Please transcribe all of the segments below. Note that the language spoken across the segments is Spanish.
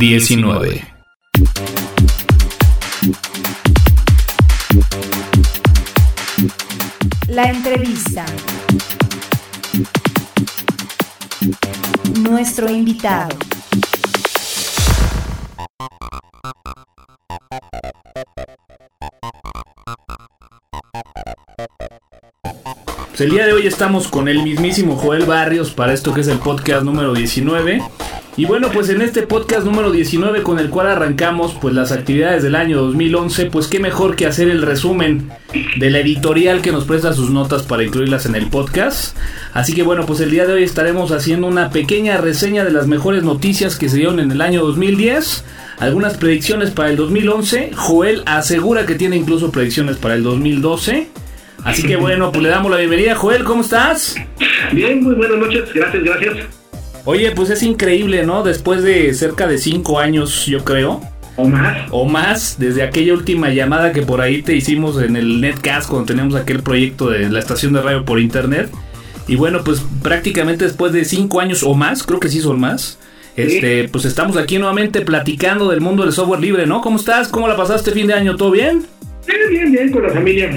19. La entrevista. Nuestro invitado. El día de hoy estamos con el mismísimo Joel Barrios para esto que es el podcast número 19. Y bueno, pues en este podcast número 19 con el cual arrancamos pues las actividades del año 2011, pues qué mejor que hacer el resumen de la editorial que nos presta sus notas para incluirlas en el podcast. Así que bueno, pues el día de hoy estaremos haciendo una pequeña reseña de las mejores noticias que se dieron en el año 2010, algunas predicciones para el 2011, Joel asegura que tiene incluso predicciones para el 2012. Así que bueno, pues le damos la bienvenida. Joel, ¿cómo estás? Bien, muy buenas noches, gracias, gracias. Oye, pues es increíble, ¿no? Después de cerca de cinco años, yo creo. ¿O más? O más, desde aquella última llamada que por ahí te hicimos en el Netcast cuando teníamos aquel proyecto de la estación de radio por internet. Y bueno, pues prácticamente después de cinco años o más, creo que sí son más. Este, pues estamos aquí nuevamente platicando del mundo del software libre, ¿no? ¿Cómo estás? ¿Cómo la pasaste fin de año? ¿Todo bien? Bien, bien, bien, con la familia.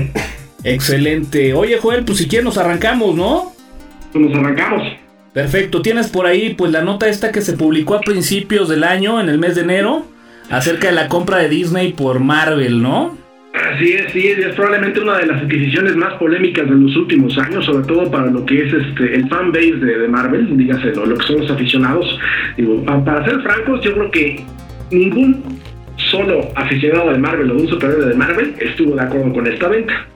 Excelente. Oye, Joel, pues si quieres nos arrancamos, ¿no? Pues nos arrancamos. Perfecto. Tienes por ahí pues la nota esta que se publicó a principios del año, en el mes de enero, acerca de la compra de Disney por Marvel, ¿no? Así es, sí, es probablemente una de las adquisiciones más polémicas de los últimos años, sobre todo para lo que es este el fan base de, de Marvel, dígase lo, lo que son los aficionados. Digo, pa- para ser francos, yo creo que ningún solo aficionado de Marvel o de un superhéroe de Marvel estuvo de acuerdo con esta venta.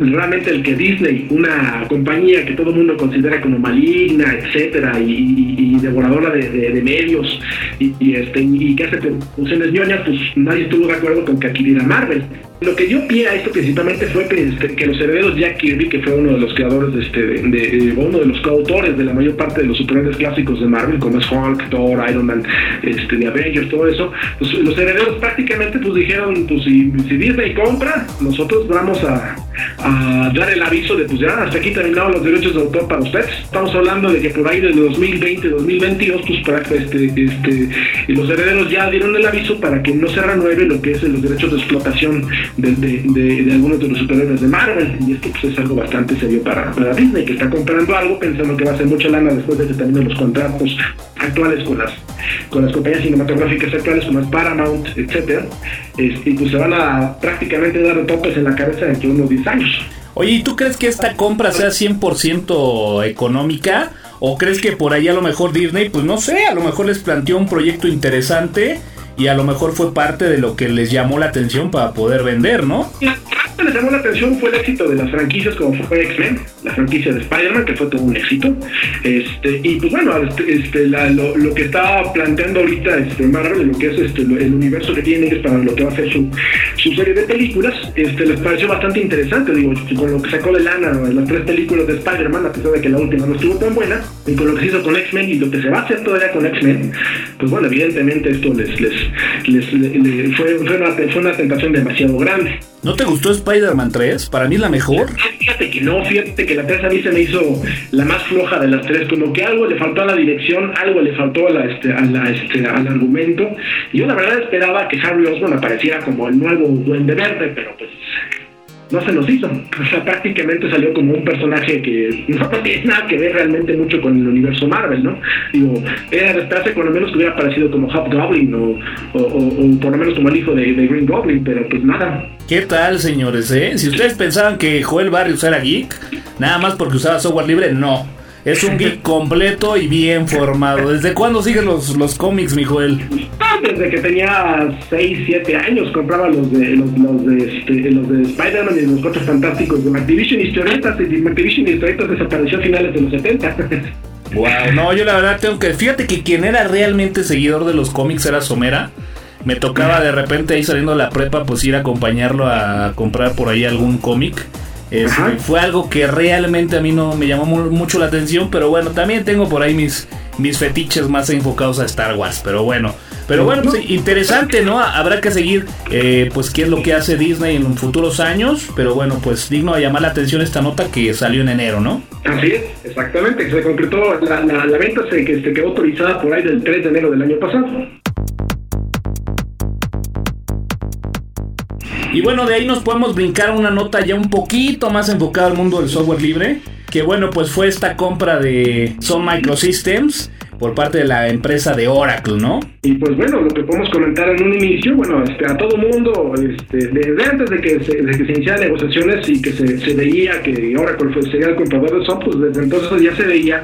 Realmente el que Disney, una compañía que todo el mundo considera como maligna, etcétera, y, devoradora de, medios, y, este, y que hace producciones ñoñas, pues nadie estuvo de acuerdo con que adquiriera Marvel. Lo que dio pie a esto principalmente fue que, este, los herederos Jack Kirby, que fue uno de los creadores, de este, de, uno de los coautores de la mayor parte de los superhéroes clásicos de Marvel, como es Hulk, Thor, Iron Man, este, de Avengers, todo eso, pues los herederos prácticamente pues dijeron, pues si Disney compra, nosotros vamos a, time. A dar el aviso de pues ya hasta aquí terminaron los derechos de autor para ustedes. Estamos hablando de que por ahí del 2020, 2022, pues para este, este, los herederos ya dieron el aviso para que no se renueve lo que es los derechos de explotación de, de, algunos de los superhéroes de Marvel. Y esto pues es algo bastante serio para, para Disney, que está comprando algo pensando que va a ser mucha lana después de que terminen los contratos actuales con las con las compañías cinematográficas actuales como es Paramount, etcétera, y pues se van a prácticamente dar topes en la cabeza de unos 10 años. Oye, ¿y tú crees que esta compra sea 100% económica? ¿O crees que por ahí a lo mejor Disney, pues no sé, a lo mejor les planteó un proyecto interesante y a lo mejor fue parte de lo que les llamó la atención para poder vender, ¿no? Que les llamó la atención fue el éxito de las franquicias como fue X-Men, la franquicia de Spider-Man, que fue todo un éxito. Este, y pues bueno, este, este, lo, lo que está planteando ahorita este, Marvel, lo que es este, el universo que tiene ellos para lo que va a ser su, su serie de películas, este, les pareció bastante interesante. Digo, con lo que sacó de lana las tres películas de Spider-Man, a pesar de que la última no estuvo tan buena, y con lo que se hizo con X-Men y lo que se va a hacer todavía con X-Men, pues bueno, evidentemente esto les, les, les- le- le- fue, fue, una, fue una tentación demasiado grande. ¿No te gustó Spider-Man 3? Para mí la mejor. Fíjate que no, fíjate que la 3 a mí se me hizo la más floja de las tres, como que algo le faltó a la dirección, algo le faltó a la, este, a la, este, al argumento. Yo la verdad esperaba que Harry Osborn apareciera como el nuevo Duende Verde, pero pues no se nos hizo. O sea, prácticamente salió como un personaje que no tiene nada que ver realmente mucho con el universo Marvel, ¿no? Digo, era de esperarse por lo menos que hubiera aparecido como Hobgoblin o, o, o- por lo menos como el hijo de, de Green Goblin, pero pues nada. ¿Qué tal, señores? Eh? Si ustedes pensaban que Joel Barrios era geek, nada más porque usaba software libre, no. Es un geek completo y bien formado. ¿Desde cuándo sigues los, los cómics, mi Joel? Ah, Desde que tenía 6, 7 años compraba los de los, los de, este, los de Spider-Man y los Cuatro Fantásticos de Activision Historietas y Activision Historietas desapareció a finales de los 70. Wow, no, yo la verdad tengo que. Fíjate que quien era realmente seguidor de los cómics era Somera. Me tocaba de repente ahí saliendo de la prepa, pues ir a acompañarlo a comprar por ahí algún cómic. Este, fue algo que realmente a mí no me llamó mu- mucho la atención, pero bueno, también tengo por ahí mis, mis fetiches más enfocados a Star Wars. Pero bueno, Pero bueno, pues, interesante, ¿no? Habrá que seguir, eh, pues, qué es lo que hace Disney en futuros años. Pero bueno, pues, digno de llamar la atención esta nota que salió en enero, ¿no? Así es, exactamente. Se concretó, la, la, venta se, que se quedó autorizada por ahí del 3 de enero del año pasado. Y bueno, de ahí nos podemos brincar una nota ya un poquito más enfocada al mundo del software libre. Que bueno, pues fue esta compra de Sun Microsystems por parte de la empresa de Oracle, ¿no? Y pues bueno, lo que podemos comentar en un inicio, bueno, este, a todo mundo, este, desde antes de que se, se iniciaran negociaciones y que se, se veía que Oracle fue, sería el comprador de software, pues desde entonces ya se veía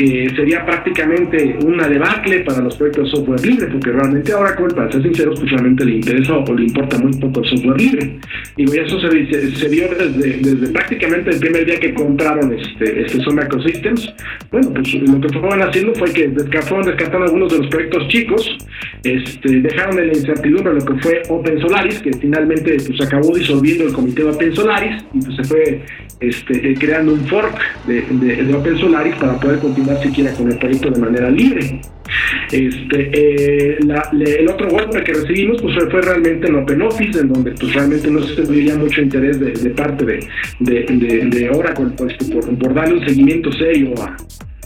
que sería prácticamente una debacle para los proyectos de software libre, porque realmente ahora, para ser sinceros, pues realmente le interesa o le importa muy poco el software libre. Y eso se, se, vio desde, desde, prácticamente el primer día que compraron este, este Sun Ecosystems. Bueno, pues lo que fueron haciendo fue que fueron descartando algunos de los proyectos chicos, este, dejaron en la incertidumbre lo que fue Open Solaris, que finalmente pues acabó disolviendo el comité de Open Solaris y pues se fue este, creando un fork de, de, de Open Solaris para poder continuar siquiera con el proyecto de manera libre. Este, eh, el otro golpe que recibimos pues, fue, realmente en OpenOffice, en donde pues, realmente no se veía mucho interés de, parte de, de, de, Oracle pues, por, darle un seguimiento serio a,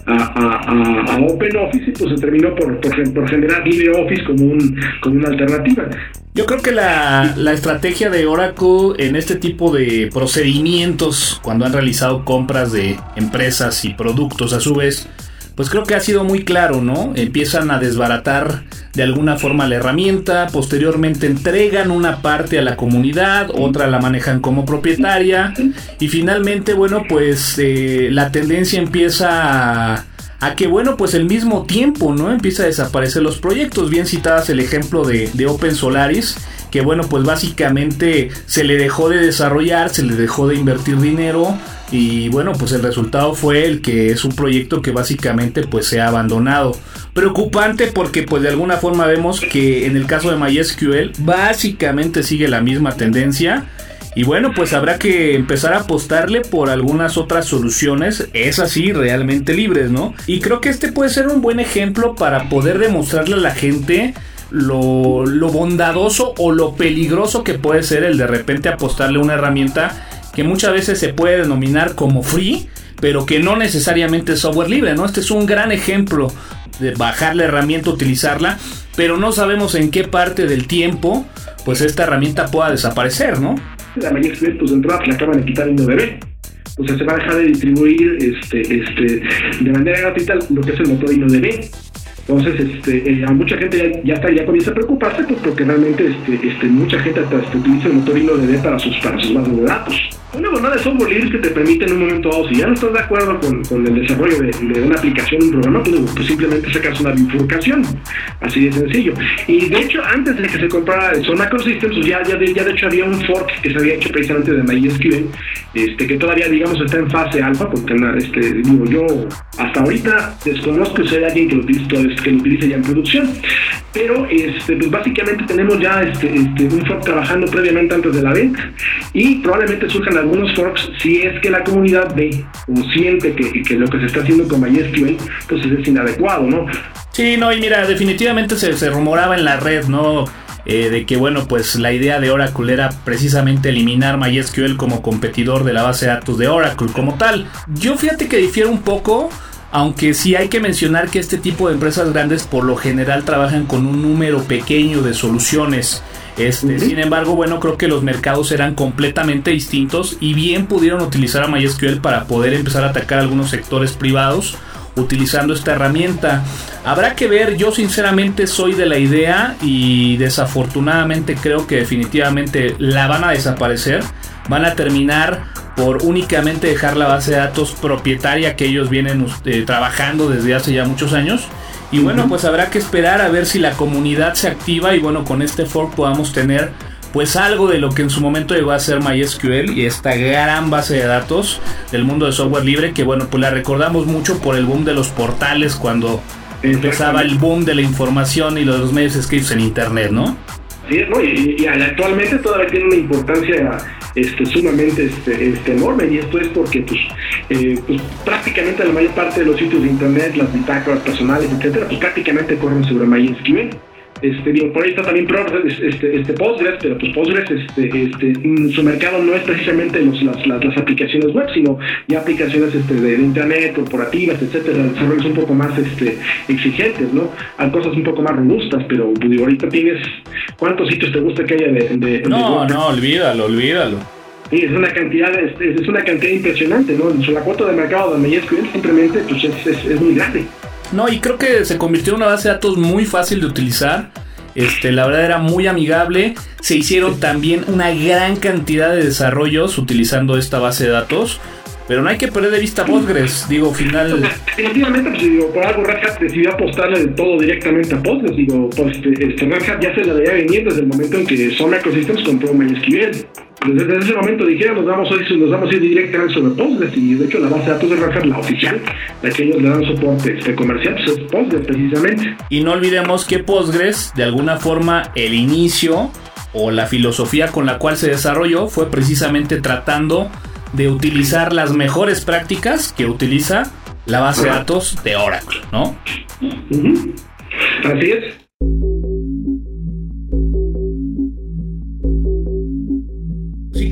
a, a, OpenOffice y pues se terminó por, por, generar LibreOffice como, un, como una alternativa. Yo creo que la, la, estrategia de Oracle en este tipo de procedimientos, cuando han realizado compras de empresas y productos a su vez, pues creo que ha sido muy claro, ¿no? Empiezan a desbaratar de alguna forma la herramienta, posteriormente entregan una parte a la comunidad, otra la manejan como propietaria y finalmente, bueno, pues eh, la tendencia empieza a, a, que, bueno, pues el mismo tiempo, ¿no? Empieza a desaparecer los proyectos, bien citadas el ejemplo de, de Open Solaris, que bueno, pues básicamente se le dejó de desarrollar, se le dejó de invertir dinero y bueno, pues el resultado fue el que es un proyecto que básicamente pues se ha abandonado. Preocupante porque pues de alguna forma vemos que en el caso de MySQL básicamente sigue la misma tendencia. Y bueno, pues habrá que empezar a apostarle por algunas otras soluciones, es así, realmente libres, ¿no? Y creo que este puede ser un buen ejemplo para poder demostrarle a la gente lo, lo bondadoso o lo peligroso que puede ser el de repente apostarle una herramienta que muchas veces se puede denominar como free, pero que no necesariamente es software libre, ¿no? Este es un gran ejemplo de bajar la herramienta, utilizarla, pero no sabemos en qué parte del tiempo pues esta herramienta pueda desaparecer, ¿no? La mayoría pues de entrada le acaban de quitar el INODB. O sea, se va a dejar de distribuir este, este, de manera gratuita lo que es el motor INODB. Entonces, este, eh, a mucha gente ya, ya, está, ya comienza a preocuparse pues, porque realmente este, este, mucha gente hasta, este, utiliza el motor InnoDB para sus, para sus bases de datos. Una bondad de software libre que te permite en un momento dado, si ya no estás de acuerdo con, con el desarrollo de, una aplicación, un programa, pues, pues, simplemente sacas una bifurcación. Así de sencillo. Y de hecho, antes de que se comprara Sun Systems, pues ya, ya, de, hecho había un fork que se había hecho precisamente de MySQL, este, que todavía, digamos, está en fase alfa, porque este, digo, yo hasta ahorita desconozco si hay alguien que lo utilice, que lo utilice ya en producción. Pero este, pues básicamente tenemos ya este, este, un fork trabajando previamente antes de la venta y probablemente surjan algunos forks si es que la comunidad ve o siente que, que lo que se está haciendo con MySQL pues es inadecuado, ¿no? Sí, no, y mira, definitivamente se, se rumoraba en la red, ¿no? Eh, de que bueno, pues la idea de Oracle era precisamente eliminar MySQL como competidor de la base de datos de Oracle como tal. Yo fíjate que difiere un poco, aunque sí hay que mencionar que este tipo de empresas grandes por lo general trabajan con un número pequeño de soluciones. Este, Sin embargo, bueno, creo que los mercados eran completamente distintos y bien pudieron utilizar a MySQL para poder empezar a atacar algunos sectores privados utilizando esta herramienta. Habrá que ver, yo sinceramente soy de la idea y desafortunadamente creo que definitivamente la van a desaparecer. Van a terminar por únicamente dejar la base de datos propietaria que ellos vienen eh, trabajando desde hace ya muchos años y bueno, pues habrá que esperar a ver si la comunidad se activa y bueno, con este fork podamos tener pues algo de lo que en su momento llegó a ser MySQL y esta gran base de datos del mundo de software libre que bueno, pues la recordamos mucho por el boom de los portales cuando empezaba el boom de la información y los medios escritos en internet, ¿no? Sí, ¿no? y, actualmente todavía tiene una importancia este, sumamente este, este, enorme y esto es porque pues, eh, pues, prácticamente la mayor parte de los sitios de internet, las bitácoras personales, etcétera, pues prácticamente corren sobre MySQL. Este, digo, por ahí está también este, este, Postgres, pero pues Postgres, este, este, su mercado no es precisamente los, las, las, aplicaciones web, sino ya aplicaciones este, de, internet, corporativas, etcétera, desarrollos un poco más este, exigentes, ¿no? Hay cosas un poco más robustas, pero pues, digo, ahorita tienes, ¿cuántos sitios te gusta que haya de, No, no, olvídalo, olvídalo. Sí, es una cantidad, es, una cantidad impresionante, ¿no? La cuota de mercado de MySQL simplemente pues, es, es muy grande. No, y creo que se convirtió en una base de datos muy fácil de utilizar. Este, la verdad era muy amigable. Se hicieron también una gran cantidad de desarrollos utilizando esta base de datos. Pero no hay que perder de vista Postgres, digo, final. Definitivamente, pues digo, por algo Red Hat decidió apostarle de todo directamente a Postgres. Digo, pues este, este Red Hat ya se la veía venir desde el momento en que Soma Ecosystems compró MySQL desde ese momento dijeron nos vamos a ir, nos vamos a ir directamente sobre Postgres y de hecho la base de datos de Red la oficial, la que ellos le dan soporte este, comercial, pues es Postgres precisamente. Y no olvidemos que Postgres, de alguna forma, el inicio o la filosofía con la cual se desarrolló fue precisamente tratando de utilizar las mejores prácticas que utiliza la base de datos de Oracle, ¿no? Así es.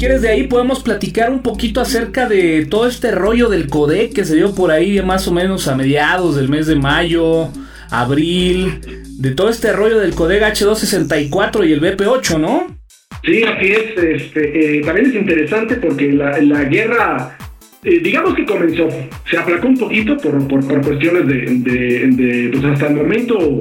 Quieres de ahí podemos platicar un poquito acerca de todo este rollo del codec que se dio por ahí más o menos a mediados del mes de mayo, abril, de todo este rollo del codec H264 y el BP8, ¿no? Sí, así es. Este, eh, también es interesante porque la, guerra eh, digamos que comenzó, se aplacó un poquito por, cuestiones de, pues hasta el momento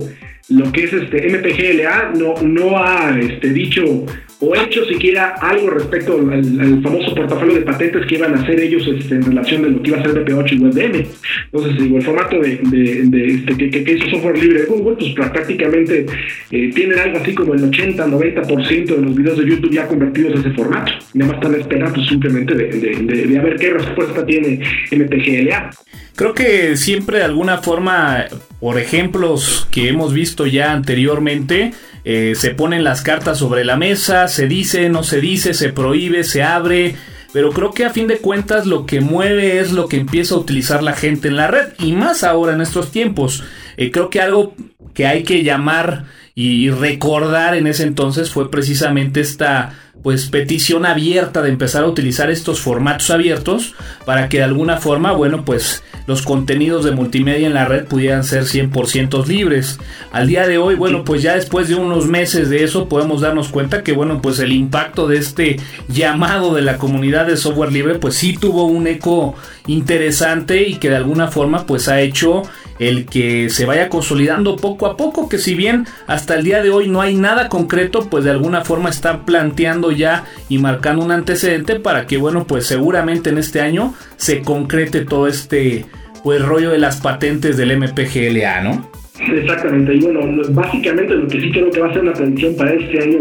lo que es este MPGLA no, no ha este, dicho o hecho siquiera algo respecto al, famoso portafolio de patentes que iban a hacer ellos este, en relación de lo que iba a ser BP8 y WebM. Entonces, digo, el formato de, este, que, que, hizo software libre de Google, pues prácticamente eh, tienen algo así como el 80-90% de los videos de YouTube ya convertidos a ese formato. Nada más están esperando simplemente de, de, ver qué respuesta tiene MPGLA. Creo que siempre de alguna forma, por ejemplos que hemos visto ya anteriormente, eh, se ponen las cartas sobre la mesa, se dice, no se dice, se prohíbe, se abre. Pero creo que a fin de cuentas lo que mueve es lo que empieza a utilizar la gente en la red. Y más ahora en estos tiempos. Eh, creo que algo que hay que llamar y recordar en ese entonces fue precisamente esta pues petición abierta de empezar a utilizar estos formatos abiertos para que de alguna forma, bueno, pues los contenidos de multimedia en la red pudieran ser 100% libres. Al día de hoy, bueno, pues ya después de unos meses de eso podemos darnos cuenta que, bueno, pues el impacto de este llamado de la comunidad de software libre, pues sí tuvo un eco interesante y que de alguna forma pues ha hecho el que se vaya consolidando poco a poco, que si bien hasta el día de hoy no hay nada concreto, pues de alguna forma está planteando ya y marcando un antecedente para que, bueno, pues seguramente en este año se concrete todo este pues rollo de las patentes del MPGLA, ¿no? Exactamente, y bueno, básicamente lo que sí creo que va a ser una predicción para este año,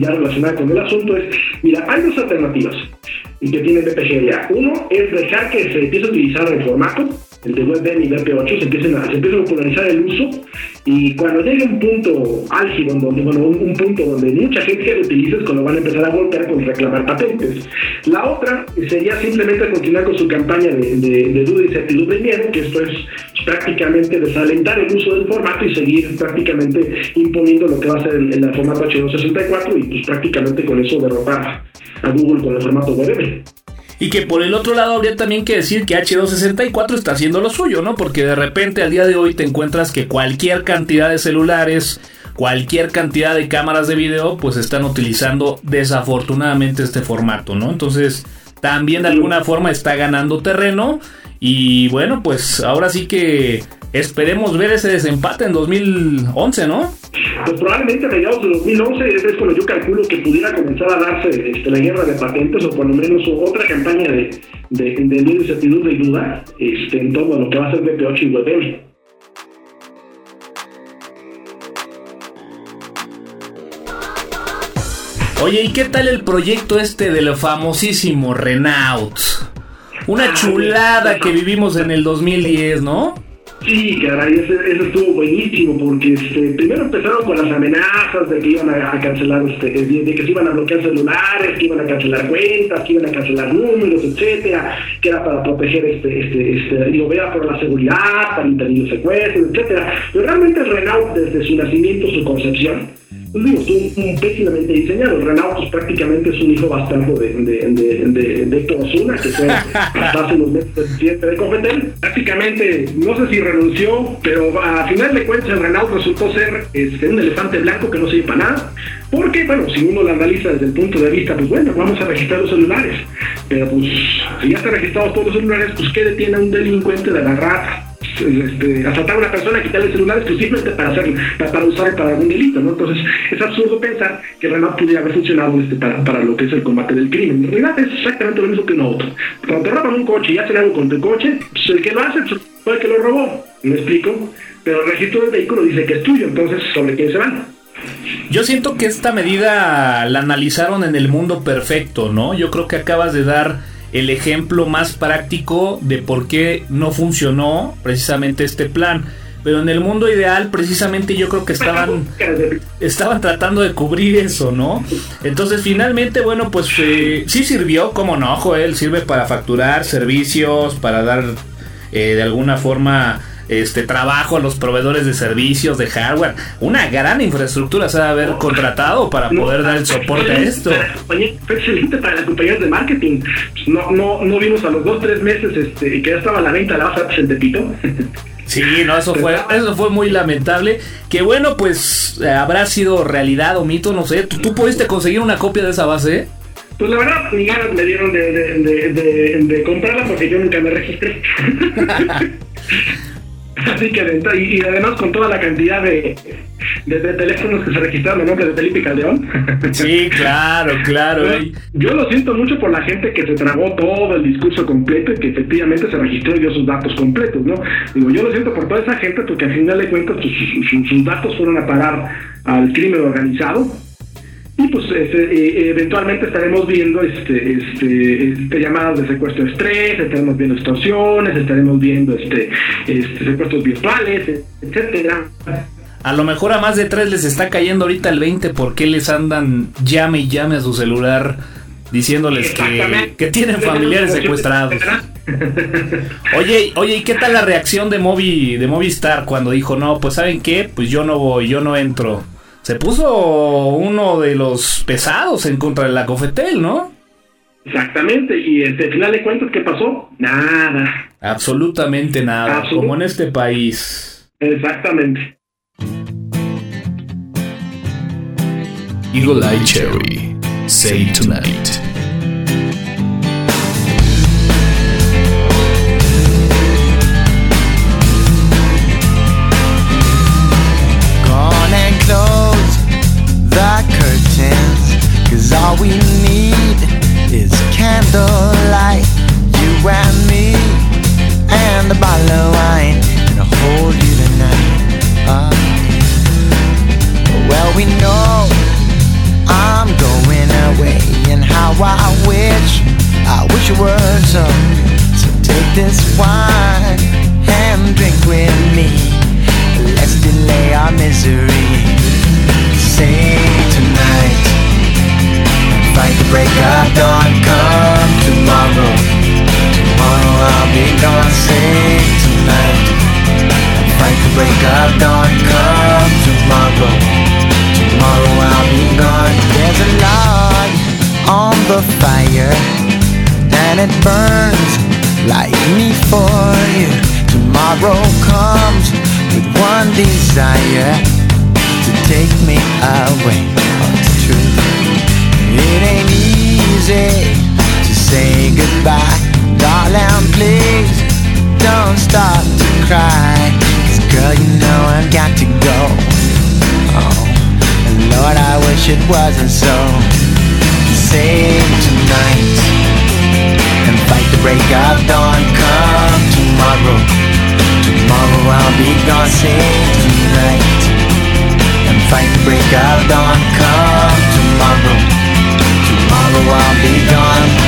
ya relacionada con el asunto, es, mira, hay dos alternativas y que tiene MPGLA. Uno es dejar que se empiece a utilizar el formato, el de WebM y WP8, se empiecen a, a popularizar el uso y cuando llegue un punto álgido, donde, bueno, un, punto donde mucha gente lo utilice, es cuando van a empezar a golpear con reclamar patentes. La otra sería simplemente continuar con su campaña de, de, duda y certidumbre y miedo, que esto es prácticamente desalentar el uso del formato y seguir prácticamente imponiendo lo que va a ser el, el formato H264 y pues prácticamente con eso derrotar a Google con el formato WebM. Y que por el otro lado habría también que decir que H264 está haciendo lo suyo, ¿no? Porque de repente al día de hoy te encuentras que cualquier cantidad de celulares, cualquier cantidad de cámaras de video, pues están utilizando desafortunadamente este formato, ¿no? Entonces también de alguna forma está ganando terreno. Y bueno, pues ahora sí que esperemos ver ese desempate en 2011, ¿no? Pues probablemente a mediados de 2011 es cuando yo calculo que pudiera comenzar a darse este, la guerra de patentes o por lo menos otra campaña de, de, de incertidumbre y duda este, en torno a lo que va a ser BP8 y WebM. Oye, ¿y qué tal el proyecto este del famosísimo Renault? Una ah, chulada que vivimos en el 2010, ¿no? Sí, caray, ese, ese estuvo buenísimo porque este, primero empezaron con las amenazas de que iban a, cancelar, este, de, que se iban a bloquear celulares, que iban a cancelar cuentas, que iban a cancelar números, etcétera, que era para proteger este, este, este, digo, era por la seguridad, para impedir secuestros, etcétera. Pero realmente Renault desde su nacimiento, su concepción, pues digo, estuvo pésimamente diseñado. Renault pues, prácticamente es un hijo bastante de, de, de, de, de Héctor Osuna, que fue hace unos meses presidente de Confetel. Prácticamente, no sé si renunció, pero a final de cuentas Renault resultó ser este, un elefante blanco que no sirve para nada. Porque, bueno, si uno lo analiza desde el punto de vista, pues bueno, vamos a registrar los celulares. Pero pues, si ya están registrados todos los celulares, pues ¿qué detiene a un delincuente de agarrar este, asaltar a una persona, quitarle el celular exclusivamente para hacer, para, para usar para algún delito, ¿no? Entonces, es absurdo pensar que Renault pudiera haber funcionado este, para, para lo que es el combate del crimen. En realidad es exactamente lo mismo que un auto. Cuando te roban un coche y hacen algo con tu coche, pues el que lo hace pues, fue el que lo robó. ¿Me explico? Pero el registro del vehículo dice que es tuyo, entonces, ¿sobre quién se van? Yo siento que esta medida la analizaron en el mundo perfecto, ¿no? Yo creo que acabas de dar el ejemplo más práctico de por qué no funcionó precisamente este plan. Pero en el mundo ideal, precisamente yo creo que estaban, estaban tratando de cubrir eso, ¿no? Entonces, finalmente, bueno, pues eh, sí sirvió, como no, Joel, sirve para facturar servicios, para dar eh, de alguna forma este trabajo a los proveedores de servicios de hardware. Una gran infraestructura se ha haber contratado para poder dar el soporte a esto. Fue excelente para las compañías de marketing. Pues no, no, no vimos a los dos, tres meses este, y que ya estaba a la venta la base en Tepito. Sí, no, eso fue, eso fue muy lamentable. Que bueno, pues eh, habrá sido realidad o mito, no sé. ¿Tú, pudiste conseguir una copia de esa base? Pues la verdad, ni ganas me dieron de, de, de, de comprarla porque yo nunca me registré. Así que, y, y, además con toda la cantidad de, de, teléfonos que se registraron en nombre de Felipe Caldeón. Sí, claro, claro. Yo, lo siento mucho por la gente que se tragó todo el discurso completo y que efectivamente se registró y dio sus datos completos, ¿no? Digo, yo lo siento por toda esa gente porque al final de cuentas sus, sus datos fueron a parar al crimen organizado y pues este, eh, eventualmente estaremos viendo este, este, este, llamadas de secuestro estrés, estaremos viendo extorsiones, estaremos viendo este, este, secuestros virtuales, etcétera. A lo mejor a más de tres les está cayendo ahorita el 20 porque les andan llame y llame a su celular diciéndoles que, que, tienen familiares secuestrados. Oye, oye, ¿y qué tal la reacción de Movi, de Movistar cuando dijo, no, pues saben qué, pues yo no voy, yo no entro? Se puso uno de los pesados en contra de la Cofetel, ¿no? Exactamente, y este, al final de cuentas, ¿qué pasó? Nada. Absolutamente nada, como en este país. Exactamente. Eagle Eye Cherry, Say Tonight. Desire To take me away. Oh, it's true it ain't easy to say goodbye. Darling, please don't start to cry. Cause girl, you know I've got to go. Oh, and Lord, I wish it wasn't so. Save tonight And fight the break of dawn. Come tomorrow Tomorrow I'll be gone Save tonight And fight break of dawn Come tomorrow tomorrow I'll be gone.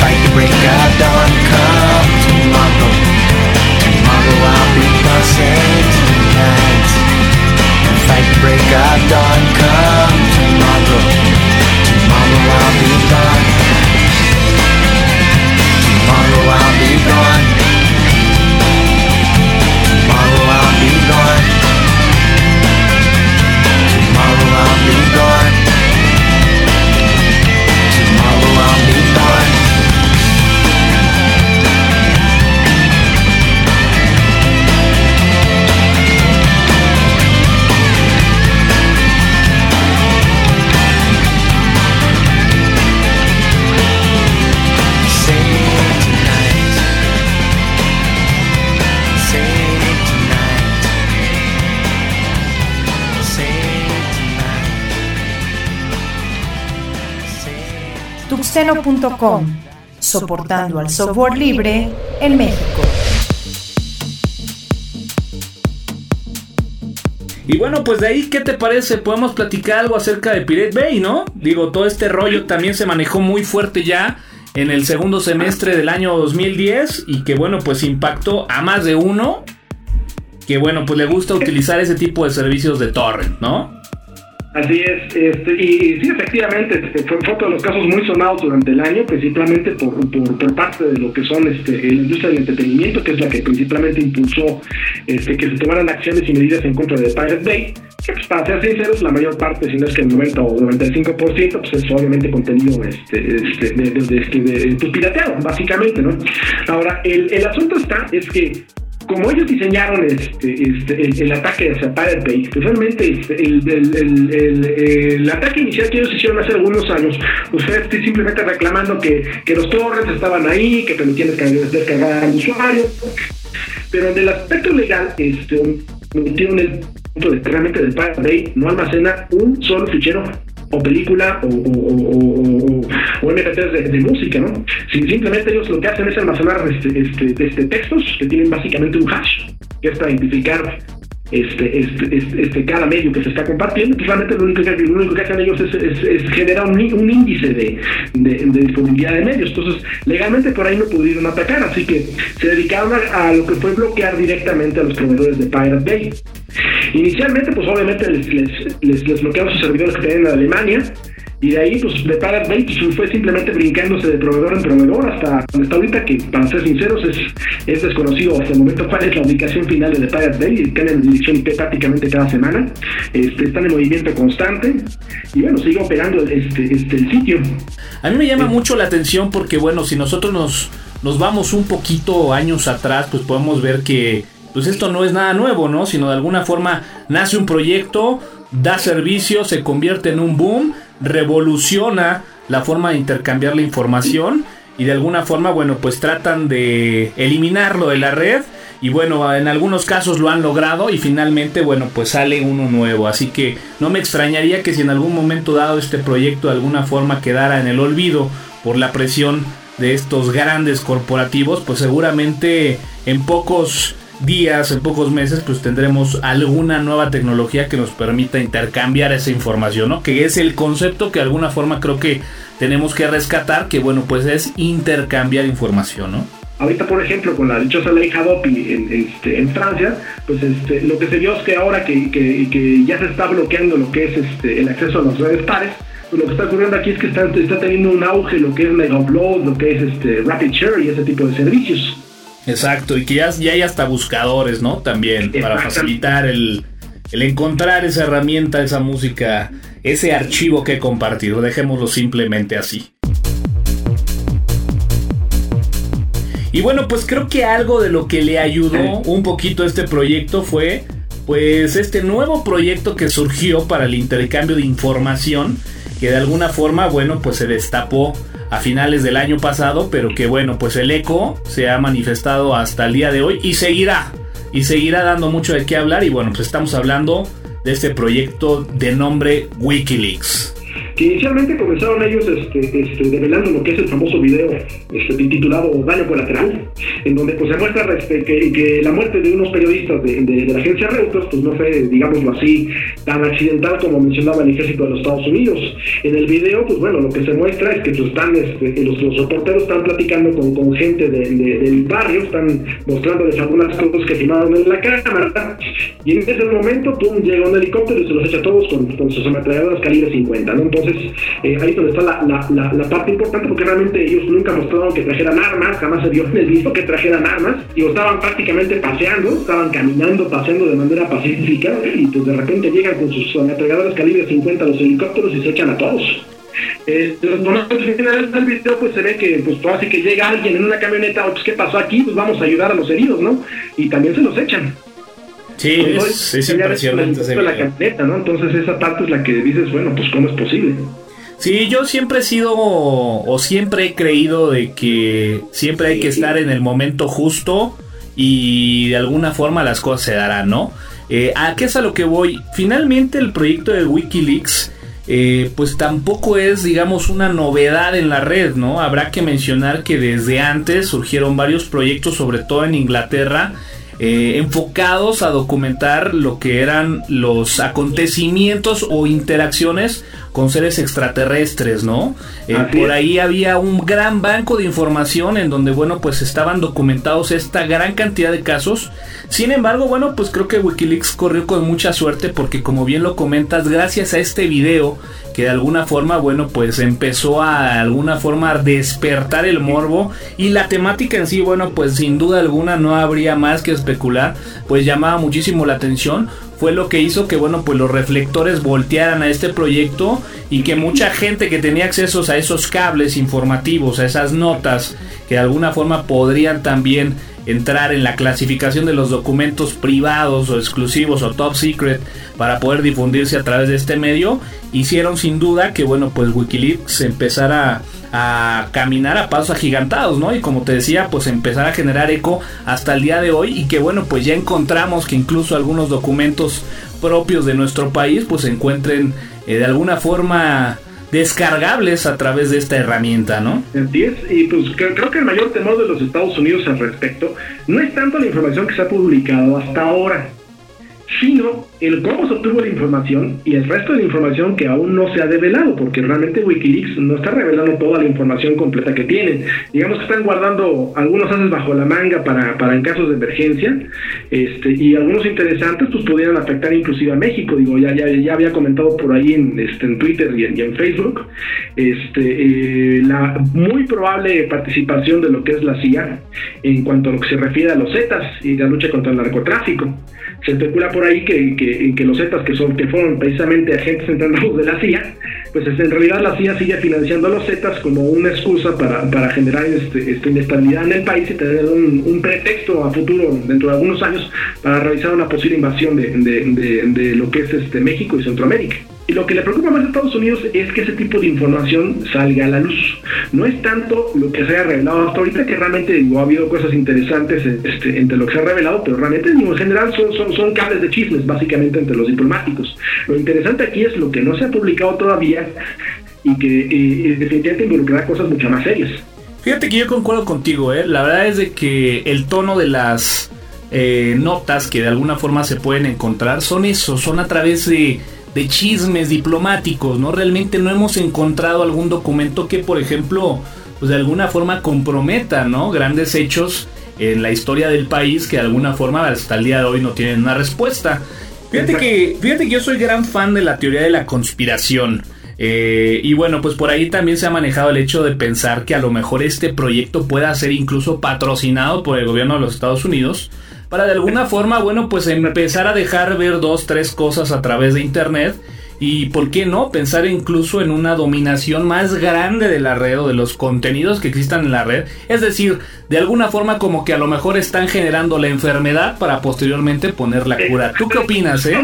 fight the break of dawn, Soportando al software libre en México. Y bueno, pues de ahí, ¿qué te parece? Podemos platicar algo acerca de Pirate Bay, ¿no? Digo, todo este rollo también se manejó muy fuerte ya en el segundo semestre del año 2010 y que bueno, pues impactó a más de uno que bueno, pues le gusta utilizar ese tipo de servicios de torrent, ¿no? Así es, este, y, sí, efectivamente, este, fue, fue de los casos muy sonados durante el año, principalmente por, por, parte de lo que son este, la industria del entretenimiento, que es la que principalmente impulsó este, que se tomaran acciones y medidas en contra de Pirate Bay, que pues, para ser sinceros, la mayor parte, si no es que el 90 o 95%, pues es obviamente contenido este, este, de, de, de, este, básicamente, ¿no? Ahora, el, el asunto está, es que como ellos diseñaron este, este, el, ataque hacia Pirate Bay, realmente este, el, ataque inicial que ellos hicieron hace algunos años, pues fue este, simplemente reclamando que, los torrents estaban ahí, que permitían descargar, al usuario, pero en el aspecto legal, este, metieron el punto de realmente el Pirate Bay no almacena un solo fichero o película o, o, o, o, o- o MP3 de, de música, ¿no? Si simplemente ellos lo que hacen es almacenar este, este, este textos que tienen básicamente un hash, que es para identificar este, este, este, este, cada medio que se está compartiendo, pues realmente lo único que, lo único que hacen ellos es, es- generar un, un índice de, de, de disponibilidad de medios. Entonces, legalmente por ahí no pudieron atacar, así que se dedicaron a, a lo que fue bloquear directamente a los proveedores de Pirate Bay. Inicialmente, pues obviamente les, les, les, les bloquearon sus servidores que tenían en Alemania. Y de ahí, pues, de Pirate pues, fue simplemente brincándose de proveedor en proveedor hasta donde está ahorita, que para ser sinceros es, es desconocido hasta el momento cuál es la ubicación final de The Pirate Bay, y de dirección IP prácticamente cada semana. Este, están en movimiento constante y bueno, sigue operando este, este, el sitio. A mí me llama mucho la atención porque, bueno, si nosotros nos, nos vamos un poquito años atrás, pues podemos ver que pues esto no es nada nuevo, ¿no? Sino de alguna forma nace un proyecto, da servicio, se convierte en un boom, revoluciona la forma de intercambiar la información y de alguna forma, bueno, pues tratan de eliminarlo de la red y bueno, en algunos casos lo han logrado y finalmente, bueno, pues sale uno nuevo. Así que no me extrañaría que si en algún momento dado este proyecto de alguna forma quedara en el olvido por la presión de estos grandes corporativos, pues seguramente en pocos días, en pocos meses, pues tendremos alguna nueva tecnología que nos permita intercambiar esa información, ¿no? Que es el concepto que de alguna forma creo que tenemos que rescatar, que bueno, pues es intercambiar información, ¿no? Ahorita, por ejemplo, con la dichosa ley Hadopi en, este, en Francia, pues este, lo que se vio es que ahora que, que, que ya se está bloqueando lo que es este, el acceso a las redes pares, pues lo que está ocurriendo aquí es que está, está teniendo un auge lo que es Mega Upload, lo que es este, Rapid Share y ese tipo de servicios. Exacto, y que ya, ya hay hasta buscadores, ¿no? También, para facilitar el, el encontrar esa herramienta, esa música, ese archivo que compartir. Dejémoslo simplemente así. Y bueno, pues creo que algo de lo que le ayudó un poquito a este proyecto fue pues este nuevo proyecto que surgió para el intercambio de información que de alguna forma, bueno, pues se destapó a finales del año pasado, pero que bueno, pues el eco se ha manifestado hasta el día de hoy y seguirá, y seguirá dando mucho de qué hablar. Y bueno, pues estamos hablando de este proyecto de nombre Wikileaks que inicialmente comenzaron ellos este, este, develando lo que es el famoso video este, titulado Daño Colateral, en donde pues se muestra este, que, la muerte de unos periodistas de, la agencia Reuters pues no fue, digámoslo así, tan accidental como mencionaba el ejército de los Estados Unidos. En el video, pues bueno, lo que se muestra es que pues, están, este, los, los, reporteros están platicando con, con gente del barrio, están mostrándoles algunas cosas que filmaron en la cámara, y en ese momento, pum, llega un helicóptero y se los echa a todos con, con sus ametralladoras calibre 50, ¿no? Entonces, eh, ahí donde está la, parte importante, porque realmente ellos nunca mostraron que trajeran armas, jamás se vio en el visto que trajeran armas, y estaban prácticamente paseando, estaban caminando, paseando de manera pacífica, y pues de repente llegan con sus ametralladoras calibre 50 los helicópteros y se echan a todos. Eh, video pues se ve que pues así que llega alguien en una camioneta, pues qué pasó aquí, pues vamos a ayudar a los heridos, ¿no? Y también se los echan. Sí, es, impresionante Entonces esa parte es la que dices, bueno, pues cómo es posible. Sí, yo siempre he sido o siempre he creído de que siempre hay que estar en el momento justo y de alguna forma las cosas se darán, ¿no? Eh, ¿A qué es a lo que voy? Finalmente el proyecto de Wikileaks eh, pues tampoco es, digamos, una novedad en la red, ¿no? Habrá que mencionar que desde antes surgieron varios proyectos, sobre todo en Inglaterra, eh, enfocados a documentar lo que eran los acontecimientos o interacciones con seres extraterrestres, ¿no? Eh, por ahí había un gran banco de información en donde, bueno, pues estaban documentados esta gran cantidad de casos. Sin embargo, bueno, pues creo que Wikileaks corrió con mucha suerte porque, como bien lo comentas, gracias a este video que de alguna forma, bueno, pues empezó a alguna forma despertar el morbo y la temática en sí, bueno, pues sin duda alguna no habría más que especular, pues llamaba muchísimo la atención. Fue lo que hizo que bueno pues los reflectores voltearan a este proyecto y que mucha gente que tenía accesos a esos cables informativos, a esas notas que de alguna forma podrían también entrar en la clasificación de los documentos privados o exclusivos o top secret para poder difundirse a través de este medio, hicieron sin duda que bueno, pues WikiLeaks empezara a caminar a pasos agigantados, ¿no? Y como te decía, pues empezar a generar eco hasta el día de hoy y que bueno, pues ya encontramos que incluso algunos documentos propios de nuestro país pues se encuentren eh, de alguna forma descargables a través de esta herramienta, ¿no? Así y pues creo que el mayor temor de los Estados Unidos al respecto no es tanto la información que se ha publicado hasta ahora, sino el cómo se obtuvo la información y el resto de la información que aún no se ha develado, porque realmente Wikileaks no está revelando toda la información completa que tienen. Digamos que están guardando algunos haces bajo la manga para, para en casos de emergencia, este, y algunos interesantes pues pudieran afectar inclusive a México. Digo, ya, ya, ya había comentado por ahí en, este, en Twitter y en, Facebook este, eh, la muy probable participación de lo que es la CIA en cuanto a lo que se refiere a los Zetas y la lucha contra el narcotráfico. Se especula por ahí que, los Zetas, que, son, que fueron precisamente agentes entrenados de la CIA, pues en realidad la CIA sigue financiando a los Zetas como una excusa para, generar este, esta inestabilidad en el país y tener un, pretexto a futuro, dentro de algunos años, para realizar una posible invasión de lo que es este México y Centroamérica. Y lo que le preocupa más a Estados Unidos es que ese tipo de información salga a la luz. No es tanto lo que se haya revelado hasta ahorita, que realmente digo, ha habido cosas interesantes este, entre lo que se ha revelado, pero realmente digo, en general son, son, son cables de chismes, básicamente, entre los diplomáticos. Lo interesante aquí es lo que no se ha publicado todavía y que eh, definitivamente involucrará cosas mucho más serias. Fíjate que yo concuerdo contigo, ¿eh? la verdad es de que el tono de las eh, notas que de alguna forma se pueden encontrar son eso, son a través de de chismes diplomáticos, ¿no? Realmente no hemos encontrado algún documento que, por ejemplo, pues de alguna forma comprometa, ¿no? Grandes hechos en la historia del país que de alguna forma hasta el día de hoy no tienen una respuesta. Fíjate que, fíjate que yo soy gran fan de la teoría de la conspiración. Eh, y bueno, pues por ahí también se ha manejado el hecho de pensar que a lo mejor este proyecto pueda ser incluso patrocinado por el gobierno de los Estados Unidos para de alguna forma, bueno, pues empezar a dejar ver dos, tres cosas a través de Internet. Y por qué no pensar incluso en una dominación más grande de la red o de los contenidos que existan en la red. Es decir, de alguna forma como que a lo mejor están generando la enfermedad para posteriormente poner la cura. ¿Tú qué opinas, eh?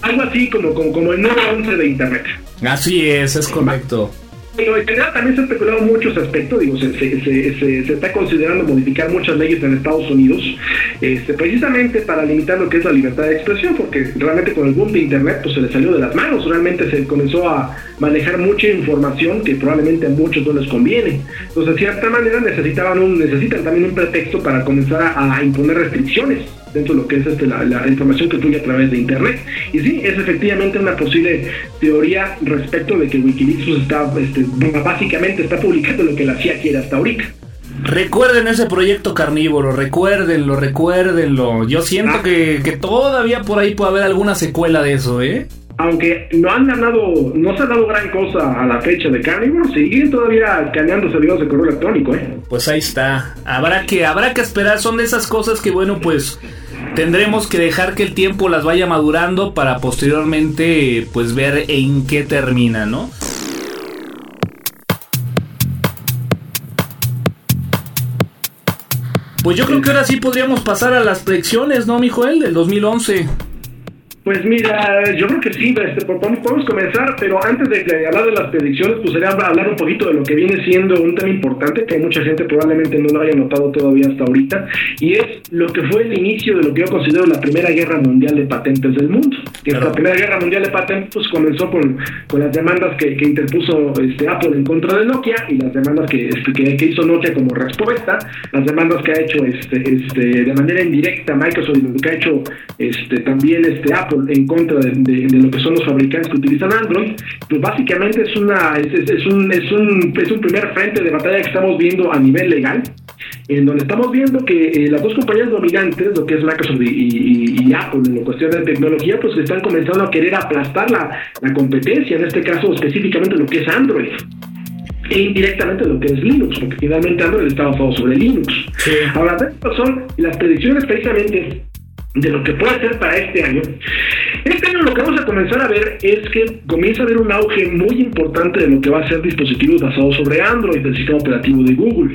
Algo así como, como, como el 911 de Internet. Así es, es correcto. En general también se ha especulado mucho ese aspecto, digo, se, se, está considerando modificar muchas leyes en Estados Unidos, este, precisamente para limitar lo que es la libertad de expresión, porque realmente con el boom de Internet pues se le salió de las manos, realmente se comenzó a manejar mucha información que probablemente a muchos no les conviene. Entonces, de cierta manera necesitaban un, necesitan también un pretexto para comenzar a imponer restricciones dentro de lo que es este, la, la, información que fluye a través de Internet. Y sí, es efectivamente una posible teoría respecto de que Wikileaks pues, está, este, básicamente está publicando lo que la CIA quiere hasta ahorita. Recuerden ese proyecto carnívoro, recuérdenlo, recuérdenlo. Yo siento ah. que, que todavía por ahí puede haber alguna secuela de eso, ¿eh? aunque no han ganado, no se ha dado gran cosa a la fecha de Carnivore, siguen todavía caneando servidores de correo electrónico, ¿eh? Pues ahí está. Habrá que, habrá que esperar, son de esas cosas que bueno, pues tendremos que dejar que el tiempo las vaya madurando para posteriormente pues ver en qué termina, ¿no? Pues yo creo que ahora sí podríamos pasar a las predicciones, ¿no, mi Joel? Del 2011. Pues mira, yo creo que sí, este, podemos comenzar, pero antes de hablar de las predicciones, pues sería hablar un poquito de lo que viene siendo un tema importante que mucha gente probablemente no lo haya notado todavía hasta ahorita, y es lo que fue el inicio de lo que yo considero la Primera Guerra Mundial de Patentes del mundo. Que esta Primera Guerra Mundial de Patentes pues, comenzó con, con las demandas que, que, interpuso este, Apple en contra de Nokia y las demandas que, este, que, hizo Nokia como respuesta, las demandas que ha hecho este, este, de manera indirecta Microsoft y lo que ha hecho este, también este, Apple en contra de, lo que son los fabricantes que utilizan Android, pues básicamente es una es, un, es, un, es un primer frente de batalla que estamos viendo a nivel legal, en donde estamos viendo que eh, las dos compañías dominantes, lo que es Microsoft y, Apple en la cuestión de tecnología, pues están comenzando a querer aplastar la, la competencia, en este caso específicamente lo que es Android e indirectamente lo que es Linux, porque finalmente Android está basado sobre Linux. Ahora, estas son las predicciones precisamente de lo que puede ser para este año. Lo que vamos a comenzar a ver es que comienza a haber un auge muy importante de lo que va a ser dispositivos basados sobre Android, del sistema operativo de Google.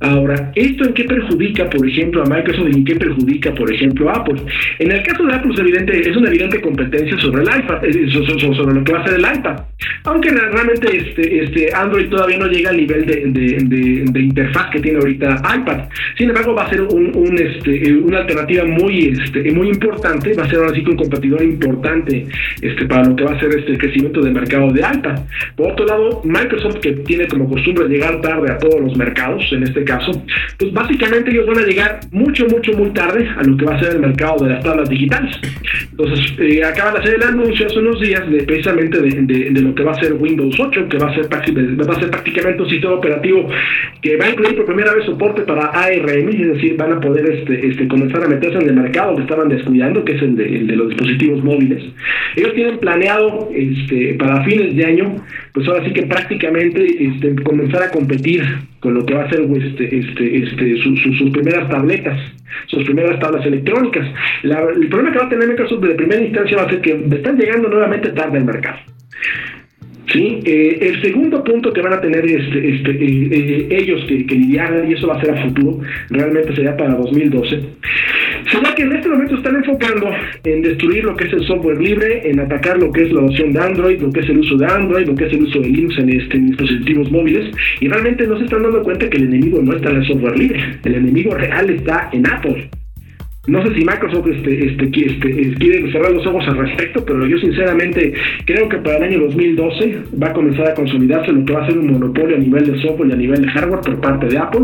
Ahora, ¿esto en qué perjudica, por ejemplo, a Microsoft y en qué perjudica, por ejemplo, a Apple? En el caso de Apple es, evidente, es una evidente competencia sobre el iPad, sobre lo que va a ser el iPad. Aunque realmente este, este Android todavía no llega al nivel de, interfaz que tiene ahorita iPad. Sin embargo, va a ser un, este, una alternativa muy este, muy importante, va a ser ahora sí que un competidor importante este, para lo que va a ser este crecimiento del mercado de alta. Por otro lado, Microsoft, que tiene como costumbre llegar tarde a todos los mercados, en este caso, pues básicamente ellos van a llegar mucho, mucho, muy tarde a lo que va a ser el mercado de las tablas digitales. Entonces, eh, acaban de hacer el anuncio hace unos días de, precisamente de, lo que va a ser Windows 8, que va a ser, va a ser prácticamente un sistema operativo que va a incluir por primera vez soporte para ARM, es decir, van a poder este, este, comenzar a meterse en el mercado estaban descuidando, que es el de, los dispositivos móviles. Ellos tienen planeado este, para fines de año, pues ahora sí que prácticamente este, comenzar a competir con lo que va a ser este, este, este, sus primeras tabletas, sus primeras tablas electrónicas. el problema que va a tener Microsoft de primera instancia va a ser que están llegando nuevamente tarde al mercado. ¿sí? Eh, el segundo punto que van a tener este, este, eh, eh, ellos que, que, y eso va a ser a futuro, realmente sería para 2012, será que en este momento están enfocando en destruir lo que es el software libre, en atacar lo que es la opción de Android, lo que es el uso de Android, lo que es el uso de Linux en, este, en dispositivos móviles, y realmente no se están dando cuenta que el enemigo no está en el software libre, el enemigo real está en Apple. No sé si Microsoft este, este, este, quiere cerrar los ojos al respecto, pero yo sinceramente creo que para el año 2012 va a comenzar a consolidarse lo que va a ser un monopolio a nivel de software y a nivel de hardware por parte de Apple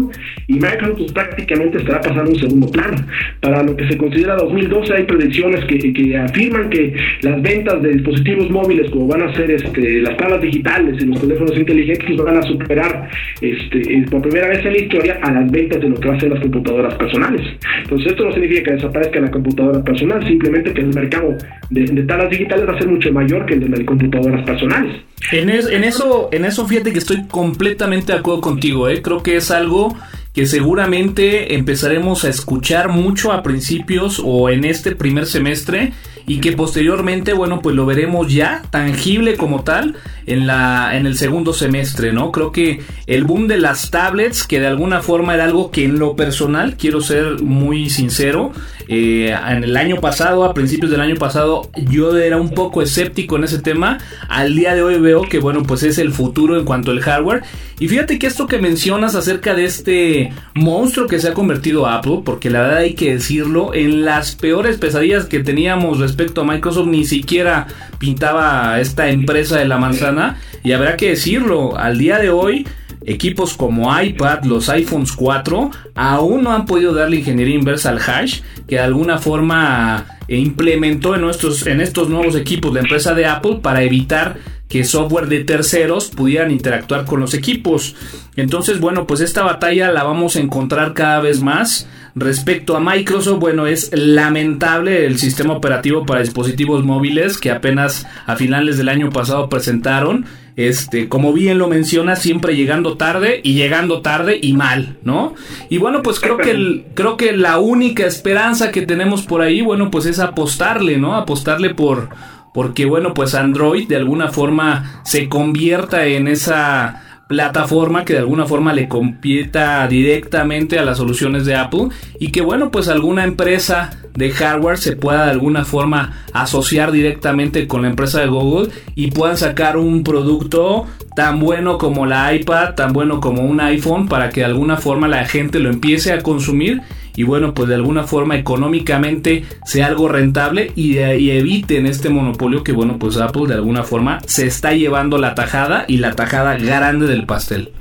y Microsoft pues, prácticamente estará pasando un segundo plano. Para lo que se considera 2012 hay predicciones que, que afirman que las ventas de dispositivos móviles como van a ser este, las tablas digitales y los teléfonos inteligentes van a superar este, por primera vez en la historia a las ventas de lo que va a ser las computadoras personales. Entonces esto no significa que desaparezca la computadora personal, simplemente que el mercado de, de talas digitales va a ser mucho mayor que el de las computadoras personales. En, eso, en eso fíjate que estoy completamente de acuerdo contigo, ¿eh? creo que es algo que seguramente empezaremos a escuchar mucho a principios o en este primer semestre y que posteriormente, bueno, pues lo veremos ya tangible como tal en la en el segundo semestre, ¿no? Creo que el boom de las tablets, que de alguna forma era algo que en lo personal, quiero ser muy sincero, eh, en el año pasado, a principios del año pasado, yo era un poco escéptico en ese tema. Al día de hoy veo que, bueno, pues es el futuro en cuanto al hardware. Y fíjate que esto que mencionas acerca de este monstruo que se ha convertido Apple, porque la verdad hay que decirlo, en las peores pesadillas que teníamos respecto a Microsoft, ni siquiera pintaba esta empresa de la manzana. Y habrá que decirlo, al día de hoy equipos como iPad, los iPhones 4, aún no han podido darle ingeniería inversa al hash, que alguna forma eh, implementó en, nuestros, en estos nuevos equipos de empresa de Apple para evitar que software de terceros pudieran interactuar con los equipos. Entonces, bueno, pues esta batalla la vamos a encontrar cada vez más. Respecto a Microsoft, bueno, es lamentable el sistema operativo para dispositivos móviles que apenas a finales del año pasado presentaron. Este, como bien lo menciona, siempre llegando tarde y llegando tarde y mal, ¿no? Y bueno, pues creo que el, creo que la única esperanza que tenemos por ahí, bueno, pues es apostarle, ¿no? Apostarle por porque bueno, pues Android de alguna forma se convierta en esa plataforma que de alguna forma le compita directamente a las soluciones de Apple y que bueno pues alguna empresa de hardware se pueda de alguna forma asociar directamente con la empresa de Google y puedan sacar un producto tan bueno como la iPad, tan bueno como un iPhone para que de alguna forma la gente lo empiece a consumir y bueno, pues de alguna forma económicamente sea algo rentable y, y, eviten este monopolio que bueno, pues Apple de alguna forma se está llevando la tajada y la tajada grande del pastel.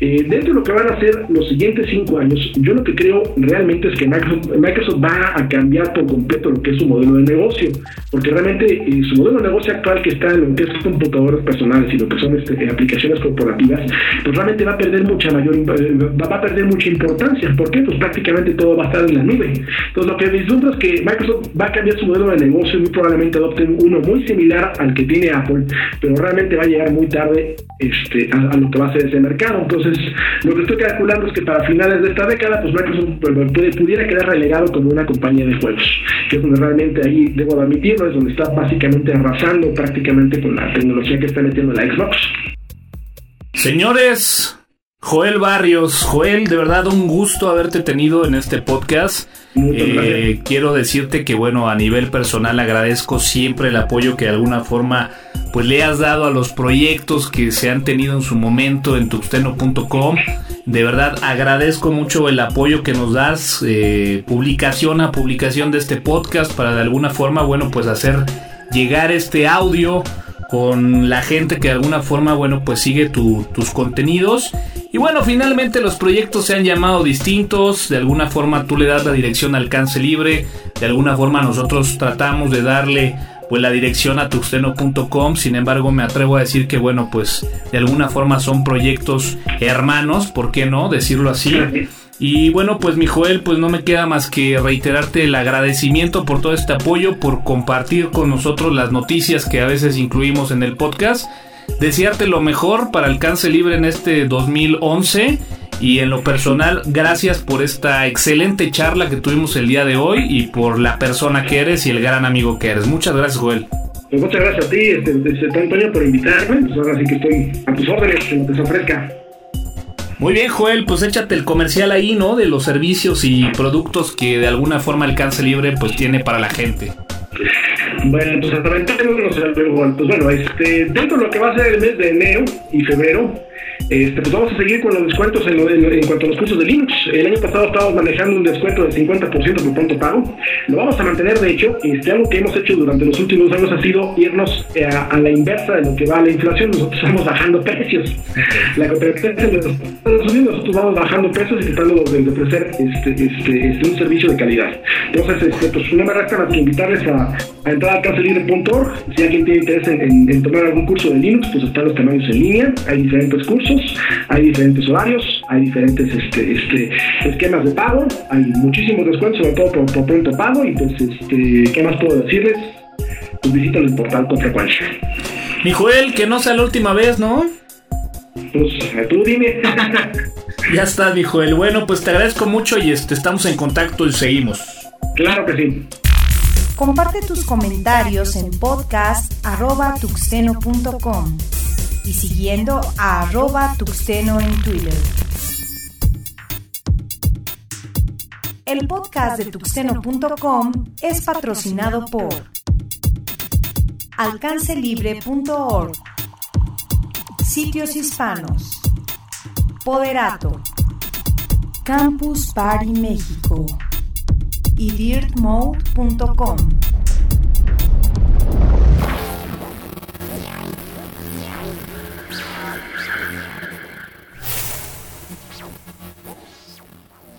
Eh, dentro de lo que van a ser los siguientes cinco años, yo lo que creo realmente es que Microsoft, va a cambiar por completo lo que es su modelo de negocio, porque realmente eh, su modelo de negocio actual que está en lo que es computadores personales y lo que son este, aplicaciones corporativas, pues realmente va a perder mucha mayor eh, va, a perder mucha importancia. ¿Por qué? Pues prácticamente todo va a estar en la nube. Entonces lo que vislumbra es que Microsoft va a cambiar su modelo de negocio y muy probablemente adopte uno muy similar al que tiene Apple, pero realmente va a llegar muy tarde este, a, a lo que va a ser ese mercado. Entonces, lo que estoy calculando es que para finales de esta década, pues Microsoft pudiera quedar relegado como una compañía de juegos, que es donde realmente ahí, debo admitirlo, es donde está básicamente arrasando prácticamente con la tecnología que está metiendo la Xbox. Señores, Joel Barrios, Joel, de verdad un gusto haberte tenido en este podcast. Eh, quiero decirte que bueno, a nivel personal agradezco siempre el apoyo que de alguna forma pues le has dado a los proyectos que se han tenido en su momento en tuxteno.com. De verdad agradezco mucho el apoyo que nos das, eh, publicación a publicación de este podcast para de alguna forma, bueno, pues hacer llegar este audio con la gente que de alguna forma, bueno, pues sigue tus contenidos. Y bueno, finalmente los proyectos se han llamado distintos, de alguna forma tú le das la dirección alcance libre, de alguna forma nosotros tratamos de darle pues la dirección a tuxteno.com. Sin embargo, me atrevo a decir que, bueno, pues de alguna forma son proyectos hermanos, ¿por qué no? Decirlo así. Y bueno, pues mi Joel, pues no me queda más que reiterarte el agradecimiento por todo este apoyo, por compartir con nosotros las noticias que a veces incluimos en el podcast. Desearte lo mejor para alcance libre en este 2011 y en lo personal, gracias por esta excelente charla que tuvimos el día de hoy y por la persona que eres y el gran amigo que eres. Muchas gracias, Joel. Pues muchas gracias a ti, este, este, por invitarme. Pues ahora sí que estoy a tus órdenes, que te ofrezca. Muy bien, Joel, pues échate el comercial ahí, ¿no? De los servicios y productos que de alguna forma Alcance Libre pues tiene para la gente. Bueno, pues hasta pues bueno, este, dentro de lo que va a ser el mes de enero y febrero, este, pues vamos a seguir con los descuentos en, en, cuanto a los cursos de Linux. El año pasado estábamos manejando un descuento del 50% por pronto pago. Lo vamos a mantener, de hecho. Este, algo que hemos hecho durante los últimos años ha sido irnos eh, a, la inversa de lo que va la inflación. Nosotros estamos bajando precios. La competencia de los Estados Unidos, nosotros vamos bajando precios y tratando de, ofrecer este, este, este, un servicio de calidad. Entonces, este, pues no me resta más que invitarles a, a entrar a cancellibre.org. Si alguien tiene interés en, en tomar algún curso de Linux, pues están los tamaños en línea. Hay diferentes cursos hay diferentes horarios, hay diferentes este, este, esquemas de pago, hay muchísimos descuentos, sobre todo por, pronto pago, y pues, este, ¿qué más puedo decirles? Pues visita el portal con frecuencia. Mi Joel, que no sea la última vez, ¿no? Pues tú dime. ya está, mi Joel. Bueno, pues te agradezco mucho y este, estamos en contacto y seguimos. Claro que sí. Comparte tus comentarios en podcast.tuxteno.com y siguiendo a arroba tuxteno en Twitter. El podcast de tuxteno.com es patrocinado por alcancelibre.org, Sitios Hispanos, Poderato, Campus Party México y dirtmode.com.